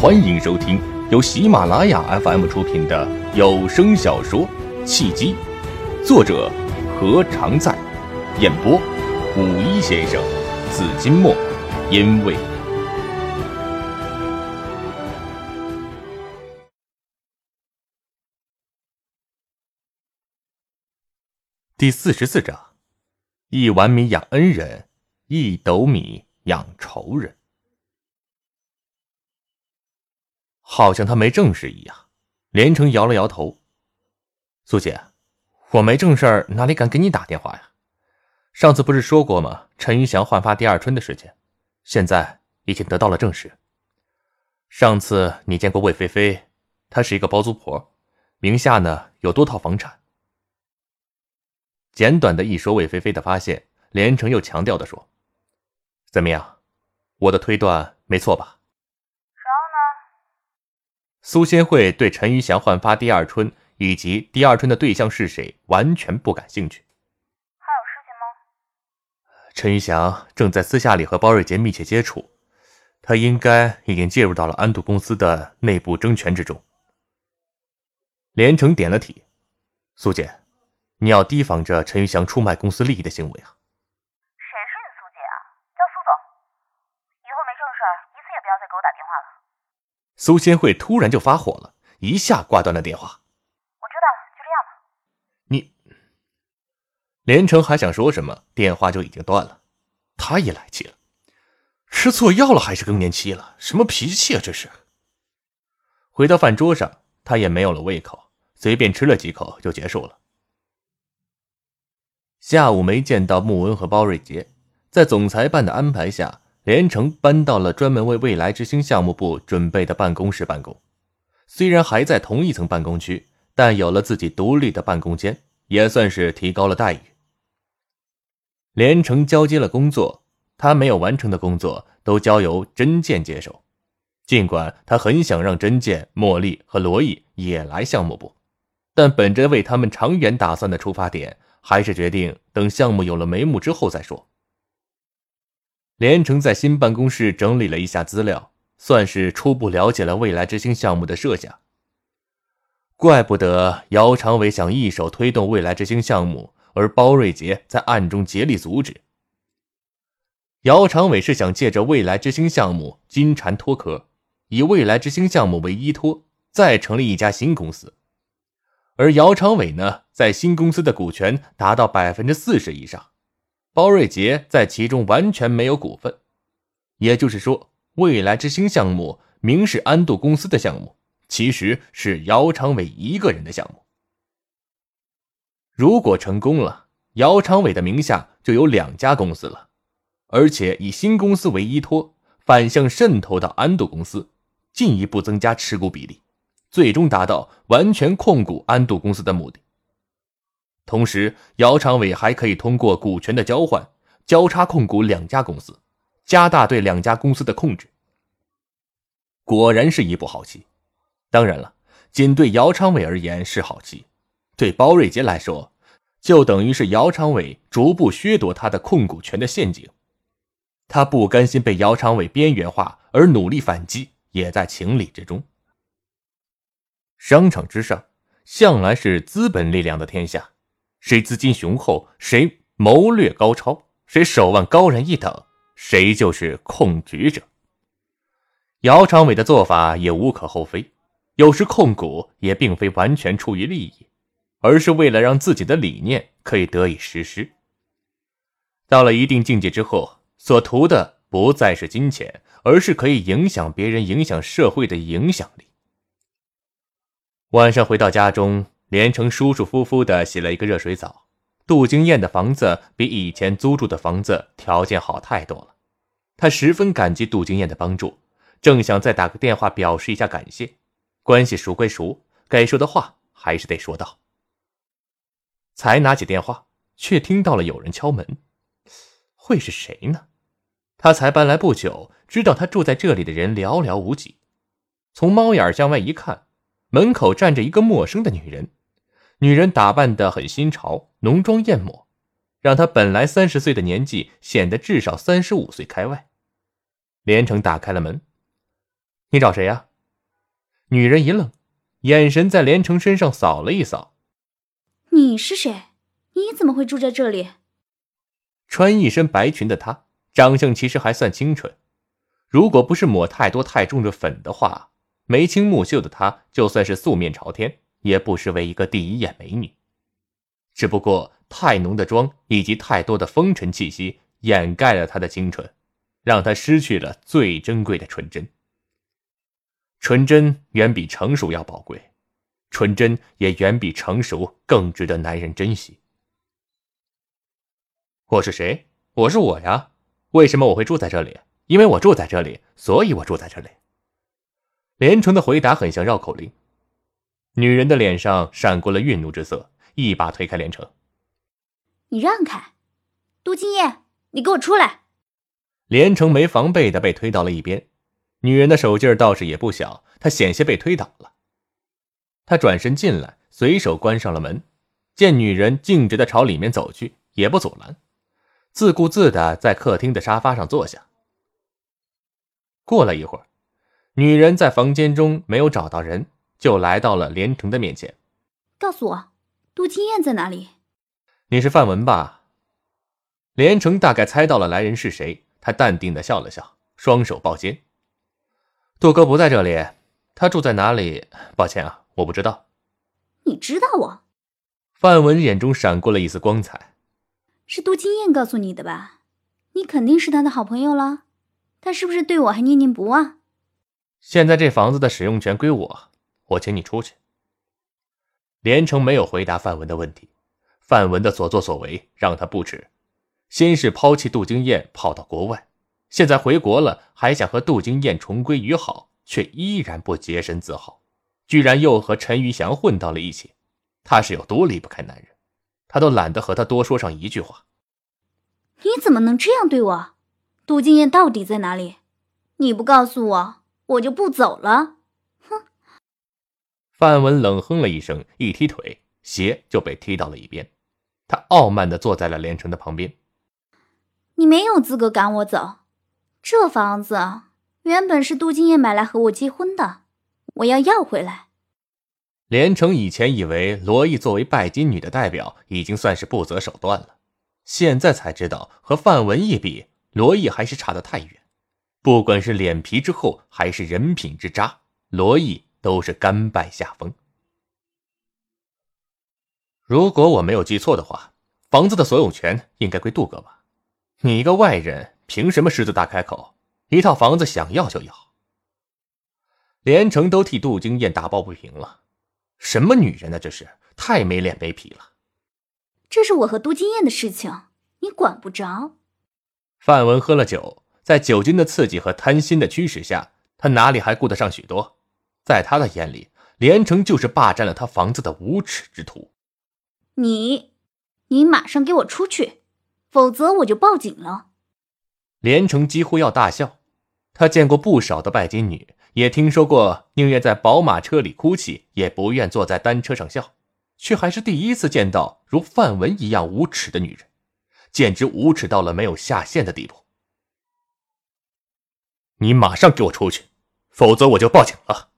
欢迎收听由喜马拉雅 FM 出品的有声小说《契机》，作者何常在，演播五一先生、紫金墨，因为第四十四章：一碗米养恩人，一斗米养仇人。好像他没正事一样，连城摇了摇头。苏姐，我没正事，哪里敢给你打电话呀？上次不是说过吗？陈玉祥焕发第二春的事情，现在已经得到了证实。上次你见过魏菲菲，她是一个包租婆，名下呢有多套房产。简短的一说魏菲菲的发现，连城又强调的说：“怎么样，我的推断没错吧？”苏仙慧对陈玉祥焕发第二春以及第二春的对象是谁完全不感兴趣。还有事情吗？陈玉祥正在私下里和包瑞杰密切接触，他应该已经介入到了安度公司的内部争权之中。连城点了体，苏姐，你要提防着陈玉祥出卖公司利益的行为啊。谁是你苏姐啊？叫苏总。以后没正事一次也不要再给我打电话了。苏仙慧突然就发火了，一下挂断了电话。我知道了，就这样吧。你，连城还想说什么，电话就已经断了。他也来气了，吃错药了还是更年期了？什么脾气啊这是！回到饭桌上，他也没有了胃口，随便吃了几口就结束了。下午没见到穆文和包瑞杰，在总裁办的安排下。连城搬到了专门为未来之星项目部准备的办公室办公，虽然还在同一层办公区，但有了自己独立的办公间，也算是提高了待遇。连城交接了工作，他没有完成的工作都交由真剑接手。尽管他很想让真剑、茉莉和罗毅也来项目部，但本着为他们长远打算的出发点，还是决定等项目有了眉目之后再说。连城在新办公室整理了一下资料，算是初步了解了未来之星项目的设想。怪不得姚长伟想一手推动未来之星项目，而包瑞杰在暗中竭力阻止。姚长伟是想借着未来之星项目金蝉脱壳，以未来之星项目为依托，再成立一家新公司。而姚长伟呢，在新公司的股权达到百分之四十以上。包瑞杰在其中完全没有股份，也就是说，未来之星项目明是安度公司的项目，其实是姚长伟一个人的项目。如果成功了，姚长伟的名下就有两家公司了，而且以新公司为依托，反向渗透到安度公司，进一步增加持股比例，最终达到完全控股安度公司的目的。同时，姚长伟还可以通过股权的交换，交叉控股两家公司，加大对两家公司的控制。果然是一步好棋。当然了，仅对姚长伟而言是好棋，对包瑞杰来说，就等于是姚长伟逐步削夺他的控股权的陷阱。他不甘心被姚长伟边缘化，而努力反击，也在情理之中。商场之上，向来是资本力量的天下。谁资金雄厚，谁谋略高超，谁手腕高人一等，谁就是控局者。姚长伟的做法也无可厚非，有时控股也并非完全出于利益，而是为了让自己的理念可以得以实施。到了一定境界之后，所图的不再是金钱，而是可以影响别人、影响社会的影响力。晚上回到家中。连城舒舒服服的洗了一个热水澡。杜金燕的房子比以前租住的房子条件好太多了，他十分感激杜金燕的帮助，正想再打个电话表示一下感谢。关系熟归熟，该说的话还是得说到。才拿起电话，却听到了有人敲门，会是谁呢？他才搬来不久，知道他住在这里的人寥寥无几。从猫眼向外一看，门口站着一个陌生的女人。女人打扮得很新潮，浓妆艳抹，让她本来三十岁的年纪显得至少三十五岁开外。连城打开了门：“你找谁呀？”女人一愣，眼神在连城身上扫了一扫。你是谁？你怎么会住在这里？穿一身白裙的她，长相其实还算清纯。如果不是抹太多太重的粉的话，眉清目秀的她，就算是素面朝天，也不失为一个第一眼美女。只不过太浓的妆以及太多的风尘气息，掩盖了她的清纯，让她失去了最珍贵的纯真。纯真远比成熟要宝贵，纯真也远比成熟更值得男人珍惜。我是谁？我是我呀。为什么我会住在这里？因为我住在这里，所以我住在这里。连城的回答很像绕口令。女人的脸上闪过了愠怒之色，一把推开连城：“你让开，杜金燕，你给我出来！”连城没防备的被推到了一边。女人的手劲儿倒是也不小，她险些被推倒了。他转身进来，随手关上了门。见女人径直的朝里面走去，也不阻拦，自顾自的在客厅的沙发上坐下。过了一会儿，女人在房间中没有找到人，就来到了连城的面前。告诉我，杜金燕在哪里？你是范文吧？连城大概猜到了来人是谁，他淡定的笑了笑，双手抱肩。杜哥不在这里，他住在哪里？抱歉啊，我不知道。你知道我？范文眼中闪过了一丝光彩。是杜金燕告诉你的吧？你肯定是他的好朋友了。他是不是对我还念念不忘？现在这房子的使用权归我，我请你出去。连城没有回答范文的问题。范文的所作所为让他不耻。先是抛弃杜金燕跑到国外。现在回国了，还想和杜金燕重归于好，却依然不洁身自好，居然又和陈玉祥混到了一起。他是有多离不开男人？他都懒得和他多说上一句话。你怎么能这样对我？杜金燕到底在哪里？你不告诉我，我就不走了。哼！范文冷哼了一声，一踢腿，鞋就被踢到了一边。他傲慢的坐在了连城的旁边。你没有资格赶我走。这房子原本是杜金燕买来和我结婚的，我要要回来。连城以前以为罗毅作为拜金女的代表已经算是不择手段了，现在才知道和范文一比，罗毅还是差得太远。不管是脸皮之厚还是人品之渣，罗毅都是甘拜下风。如果我没有记错的话，房子的所有权应该归杜哥吧？你一个外人。凭什么狮子大开口？一套房子想要就要？连城都替杜金燕打抱不平了。什么女人呢？这是太没脸没皮了。这是我和杜金燕的事情，你管不着。范文喝了酒，在酒精的刺激和贪心的驱使下，他哪里还顾得上许多？在他的眼里，连城就是霸占了他房子的无耻之徒。你，你马上给我出去，否则我就报警了。连城几乎要大笑，他见过不少的拜金女，也听说过宁愿在宝马车里哭泣，也不愿坐在单车上笑，却还是第一次见到如范文一样无耻的女人，简直无耻到了没有下限的地步。你马上给我出去，否则我就报警了。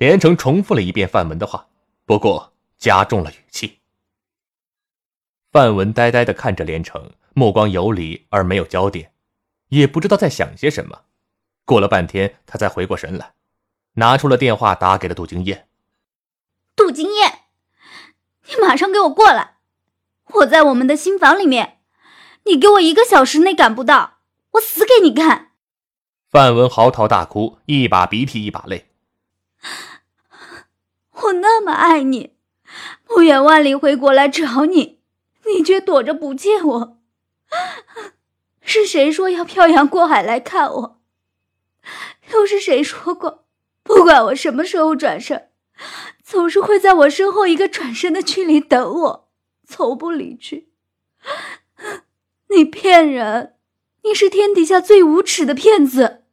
连城重复了一遍范文的话，不过加重了语气。范文呆呆的看着连城。目光游离而没有焦点，也不知道在想些什么。过了半天，他才回过神来，拿出了电话打给了杜金燕。杜金燕，你马上给我过来！我在我们的新房里面，你给我一个小时内赶不到，我死给你看！范文嚎啕大哭，一把鼻涕一把泪。我那么爱你，不远万里回国来找你，你却躲着不见我。是谁说要漂洋过海来看我？又是谁说过，不管我什么时候转身，总是会在我身后一个转身的距离等我，从不离去？你骗人！你是天底下最无耻的骗子！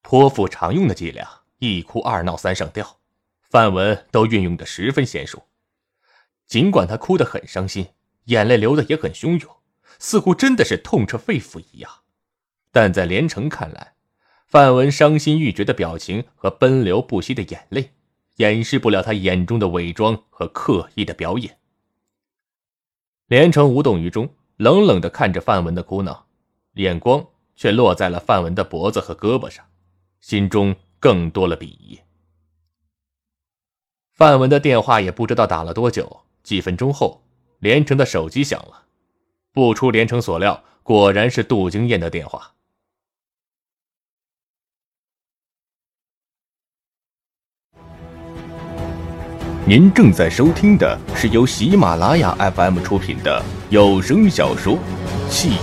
泼妇常用的伎俩，一哭二闹三上吊，范文都运用的十分娴熟。尽管他哭得很伤心。眼泪流的也很汹涌，似乎真的是痛彻肺腑一样。但在连城看来，范文伤心欲绝的表情和奔流不息的眼泪，掩饰不了他眼中的伪装和刻意的表演。连城无动于衷，冷冷的看着范文的哭闹，眼光却落在了范文的脖子和胳膊上，心中更多了鄙夷。范文的电话也不知道打了多久，几分钟后，连城的手机响了，不出连城所料，果然是杜金燕的电话。您正在收听的是由喜马拉雅 FM 出品的有声小说《戏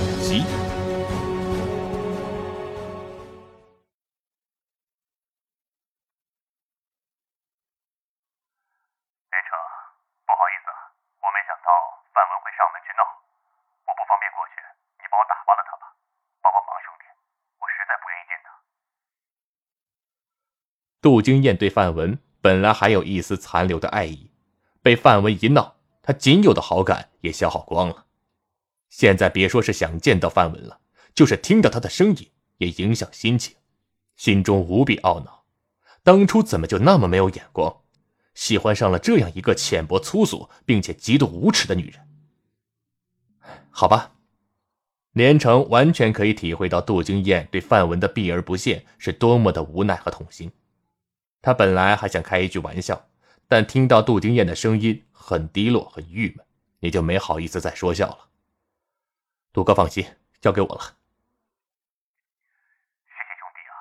杜金燕对范文。本来还有一丝残留的爱意，被范文一闹，他仅有的好感也消耗光了。现在别说是想见到范文了，就是听到他的声音也影响心情，心中无比懊恼。当初怎么就那么没有眼光，喜欢上了这样一个浅薄粗俗并且极度无耻的女人？好吧，连城完全可以体会到杜金燕对范文的避而不见是多么的无奈和痛心。他本来还想开一句玩笑，但听到杜金燕的声音很低落、很郁闷，也就没好意思再说笑了。杜哥放心，交给我了。谢谢兄弟啊！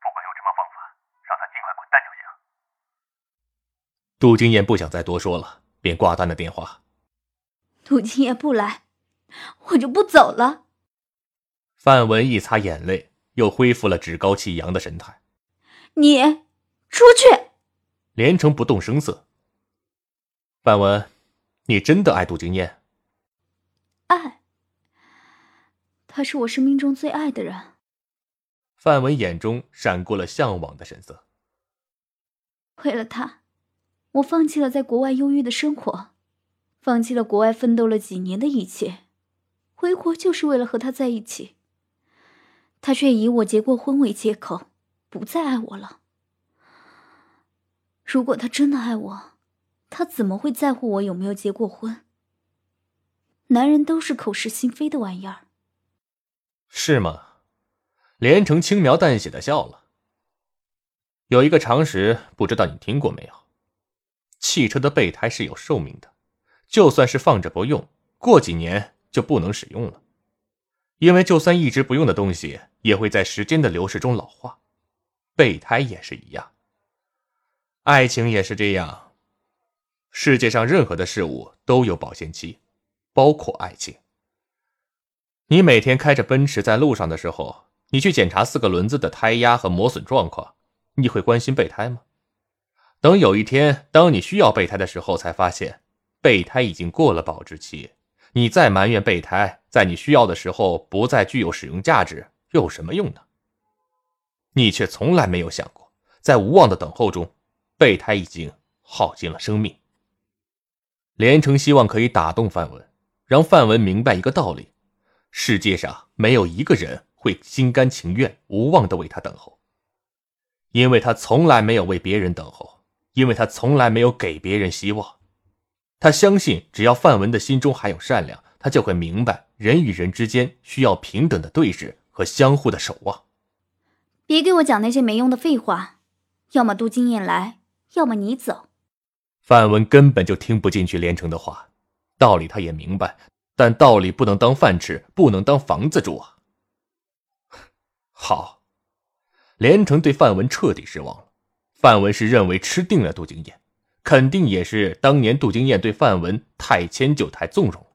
不管用什么方法，让他尽快滚蛋就行。杜金燕不想再多说了，便挂断了电话。杜金燕不来，我就不走了。范文一擦眼泪，又恢复了趾高气扬的神态。你。出去！连城不动声色。范文，你真的爱杜金燕？爱。他是我生命中最爱的人。范文眼中闪过了向往的神色。为了他，我放弃了在国外忧郁的生活，放弃了国外奋斗了几年的一切，回国就是为了和他在一起。他却以我结过婚为借口，不再爱我了。如果他真的爱我，他怎么会在乎我有没有结过婚？男人都是口是心非的玩意儿，是吗？连城轻描淡写的笑了。有一个常识，不知道你听过没有？汽车的备胎是有寿命的，就算是放着不用，过几年就不能使用了。因为就算一直不用的东西，也会在时间的流逝中老化，备胎也是一样。爱情也是这样。世界上任何的事物都有保鲜期，包括爱情。你每天开着奔驰在路上的时候，你去检查四个轮子的胎压和磨损状况，你会关心备胎吗？等有一天，当你需要备胎的时候，才发现备胎已经过了保质期，你再埋怨备胎在你需要的时候不再具有使用价值，又有什么用呢？你却从来没有想过，在无望的等候中。备胎已经耗尽了生命。连城希望可以打动范文，让范文明白一个道理：世界上没有一个人会心甘情愿、无望的为他等候，因为他从来没有为别人等候，因为他从来没有给别人希望。他相信，只要范文的心中还有善良，他就会明白人与人之间需要平等的对视和相互的守望。别给我讲那些没用的废话，要么杜金燕来。要么你走。范文根本就听不进去连城的话，道理他也明白，但道理不能当饭吃，不能当房子住啊。好，连城对范文彻底失望了。范文是认为吃定了杜金燕，肯定也是当年杜金燕对范文太迁就、太纵容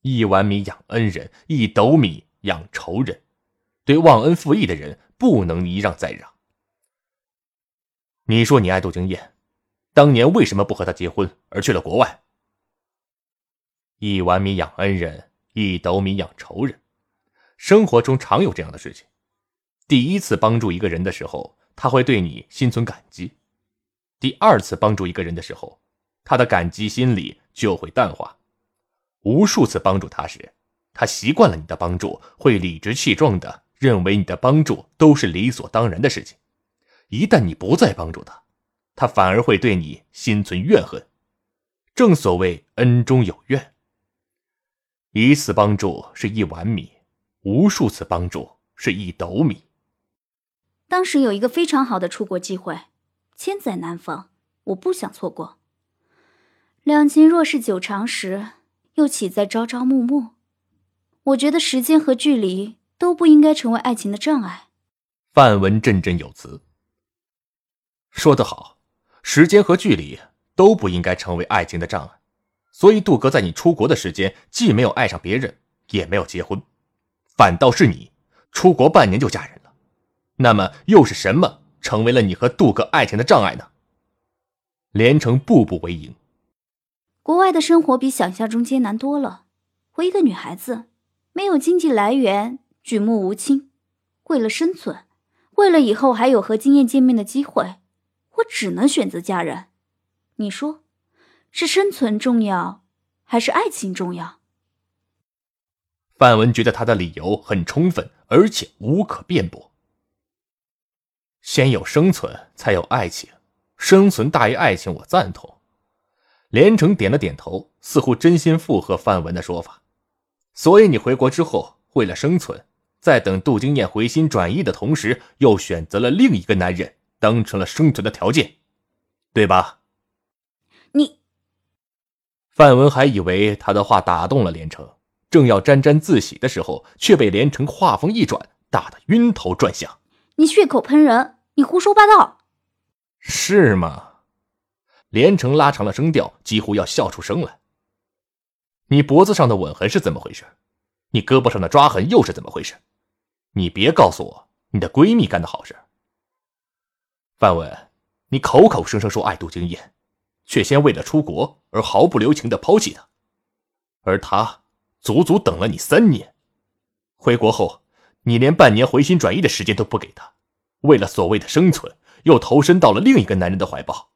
一碗米养恩人，一斗米养仇人。对忘恩负义的人，不能一让再让。你说你爱杜金燕，当年为什么不和她结婚，而去了国外？一碗米养恩人，一斗米养仇人。生活中常有这样的事情：第一次帮助一个人的时候，他会对你心存感激；第二次帮助一个人的时候，他的感激心理就会淡化。无数次帮助他时，他习惯了你的帮助，会理直气壮的认为你的帮助都是理所当然的事情。一旦你不再帮助他，他反而会对你心存怨恨。正所谓恩中有怨，一次帮助是一碗米，无数次帮助是一斗米。当时有一个非常好的出国机会，千载难逢，我不想错过。两情若是久长时，又岂在朝朝暮暮？我觉得时间和距离都不应该成为爱情的障碍。范文振振有词，说得好，时间和距离。都不应该成为爱情的障碍，所以杜哥在你出国的时间，既没有爱上别人，也没有结婚，反倒是你出国半年就嫁人了。那么又是什么成为了你和杜哥爱情的障碍呢？连城步步为营。国外的生活比想象中艰难多了。我一个女孩子，没有经济来源，举目无亲，为了生存，为了以后还有和金燕见面的机会，我只能选择嫁人。你说，是生存重要，还是爱情重要？范文觉得他的理由很充分，而且无可辩驳。先有生存，才有爱情，生存大于爱情，我赞同。连城点了点头，似乎真心附和范文的说法。所以你回国之后，为了生存，在等杜金燕回心转意的同时，又选择了另一个男人，当成了生存的条件，对吧？你，范文还以为他的话打动了连城，正要沾沾自喜的时候，却被连城话锋一转，打得晕头转向。你血口喷人，你胡说八道，是吗？连城拉长了声调，几乎要笑出声来。你脖子上的吻痕是怎么回事？你胳膊上的抓痕又是怎么回事？你别告诉我你的闺蜜干的好事。范文，你口口声声说爱杜经燕。却先为了出国而毫不留情的抛弃他，而他足足等了你三年。回国后，你连半年回心转意的时间都不给他，为了所谓的生存，又投身到了另一个男人的怀抱。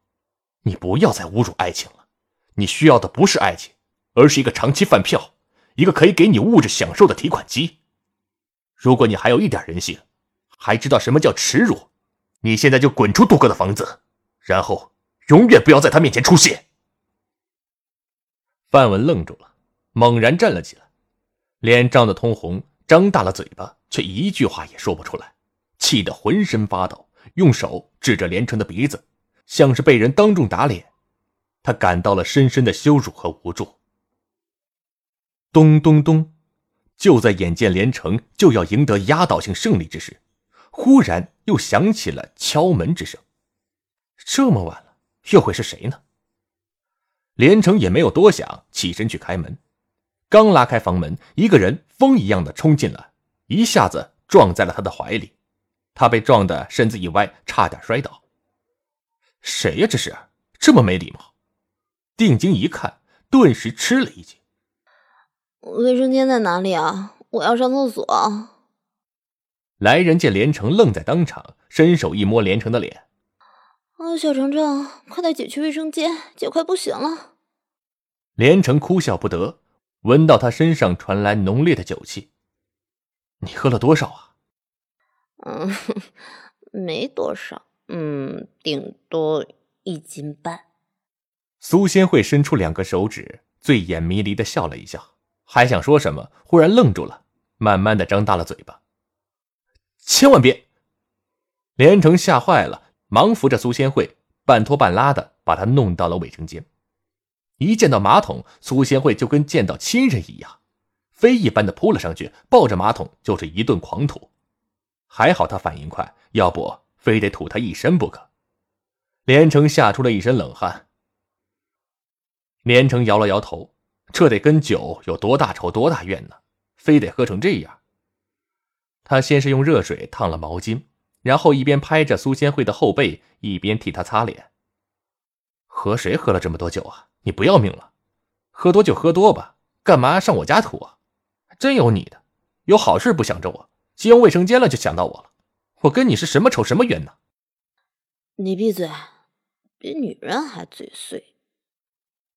你不要再侮辱爱情了，你需要的不是爱情，而是一个长期饭票，一个可以给你物质享受的提款机。如果你还有一点人性，还知道什么叫耻辱，你现在就滚出杜哥的房子，然后。永远不要在他面前出现。范文愣住了，猛然站了起来，脸涨得通红，张大了嘴巴，却一句话也说不出来，气得浑身发抖，用手指着连城的鼻子，像是被人当众打脸。他感到了深深的羞辱和无助。咚咚咚，就在眼见连城就要赢得压倒性胜利之时，忽然又响起了敲门之声。这么晚了。又会是谁呢？连城也没有多想，起身去开门。刚拉开房门，一个人风一样的冲进来，一下子撞在了他的怀里。他被撞得身子一歪，差点摔倒。谁呀？这是这么没礼貌！定睛一看，顿时吃了一惊。卫生间在哪里啊？我要上厕所。来人见连城愣在当场，伸手一摸连城的脸。啊，小程程，快带姐去卫生间，姐快不行了。连城哭笑不得，闻到他身上传来浓烈的酒气。你喝了多少啊？嗯，没多少，嗯，顶多一斤半。苏仙慧伸出两个手指，醉眼迷离的笑了一笑，还想说什么，忽然愣住了，慢慢的张大了嘴巴。千万别！连城吓坏了。忙扶着苏仙慧，半拖半拉的把她弄到了卫生间。一见到马桶，苏仙慧就跟见到亲人一样，飞一般的扑了上去，抱着马桶就是一顿狂吐。还好他反应快，要不非得吐他一身不可。连城吓出了一身冷汗。连城摇了摇头，这得跟酒有多大仇多大怨呢？非得喝成这样。他先是用热水烫了毛巾。然后一边拍着苏千惠的后背，一边替她擦脸。和谁喝了这么多酒啊？你不要命了？喝多就喝多吧，干嘛上我家吐啊？真有你的，有好事不想着我，进用卫生间了就想到我了。我跟你是什么仇什么冤呢？你闭嘴，比女人还嘴碎。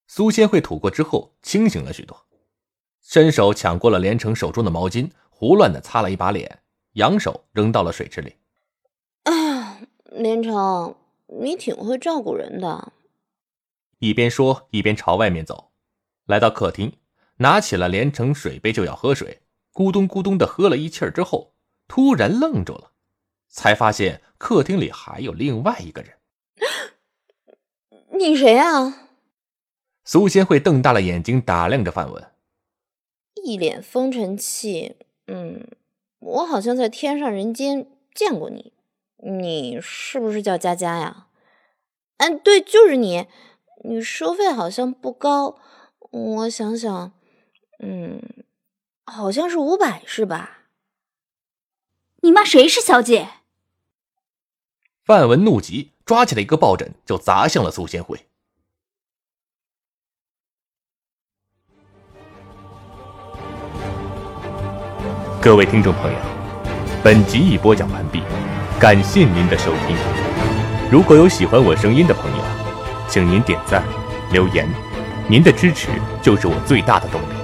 苏千惠吐过之后清醒了许多，伸手抢过了连城手中的毛巾，胡乱的擦了一把脸。扬手扔到了水池里。啊，连城，你挺会照顾人的。一边说一边朝外面走，来到客厅，拿起了连城水杯就要喝水，咕咚咕咚的喝了一气儿之后，突然愣住了，才发现客厅里还有另外一个人。你谁啊？苏仙慧瞪大了眼睛打量着范文，一脸风尘气。嗯，我好像在天上人间见过你。你是不是叫佳佳呀？嗯，对，就是你。你收费好像不高，我想想，嗯，好像是五百，是吧？你骂谁是小姐？范文怒极，抓起了一个抱枕就砸向了苏仙慧。各位听众朋友，本集已播讲完毕，感谢您的收听。如果有喜欢我声音的朋友，请您点赞、留言，您的支持就是我最大的动力。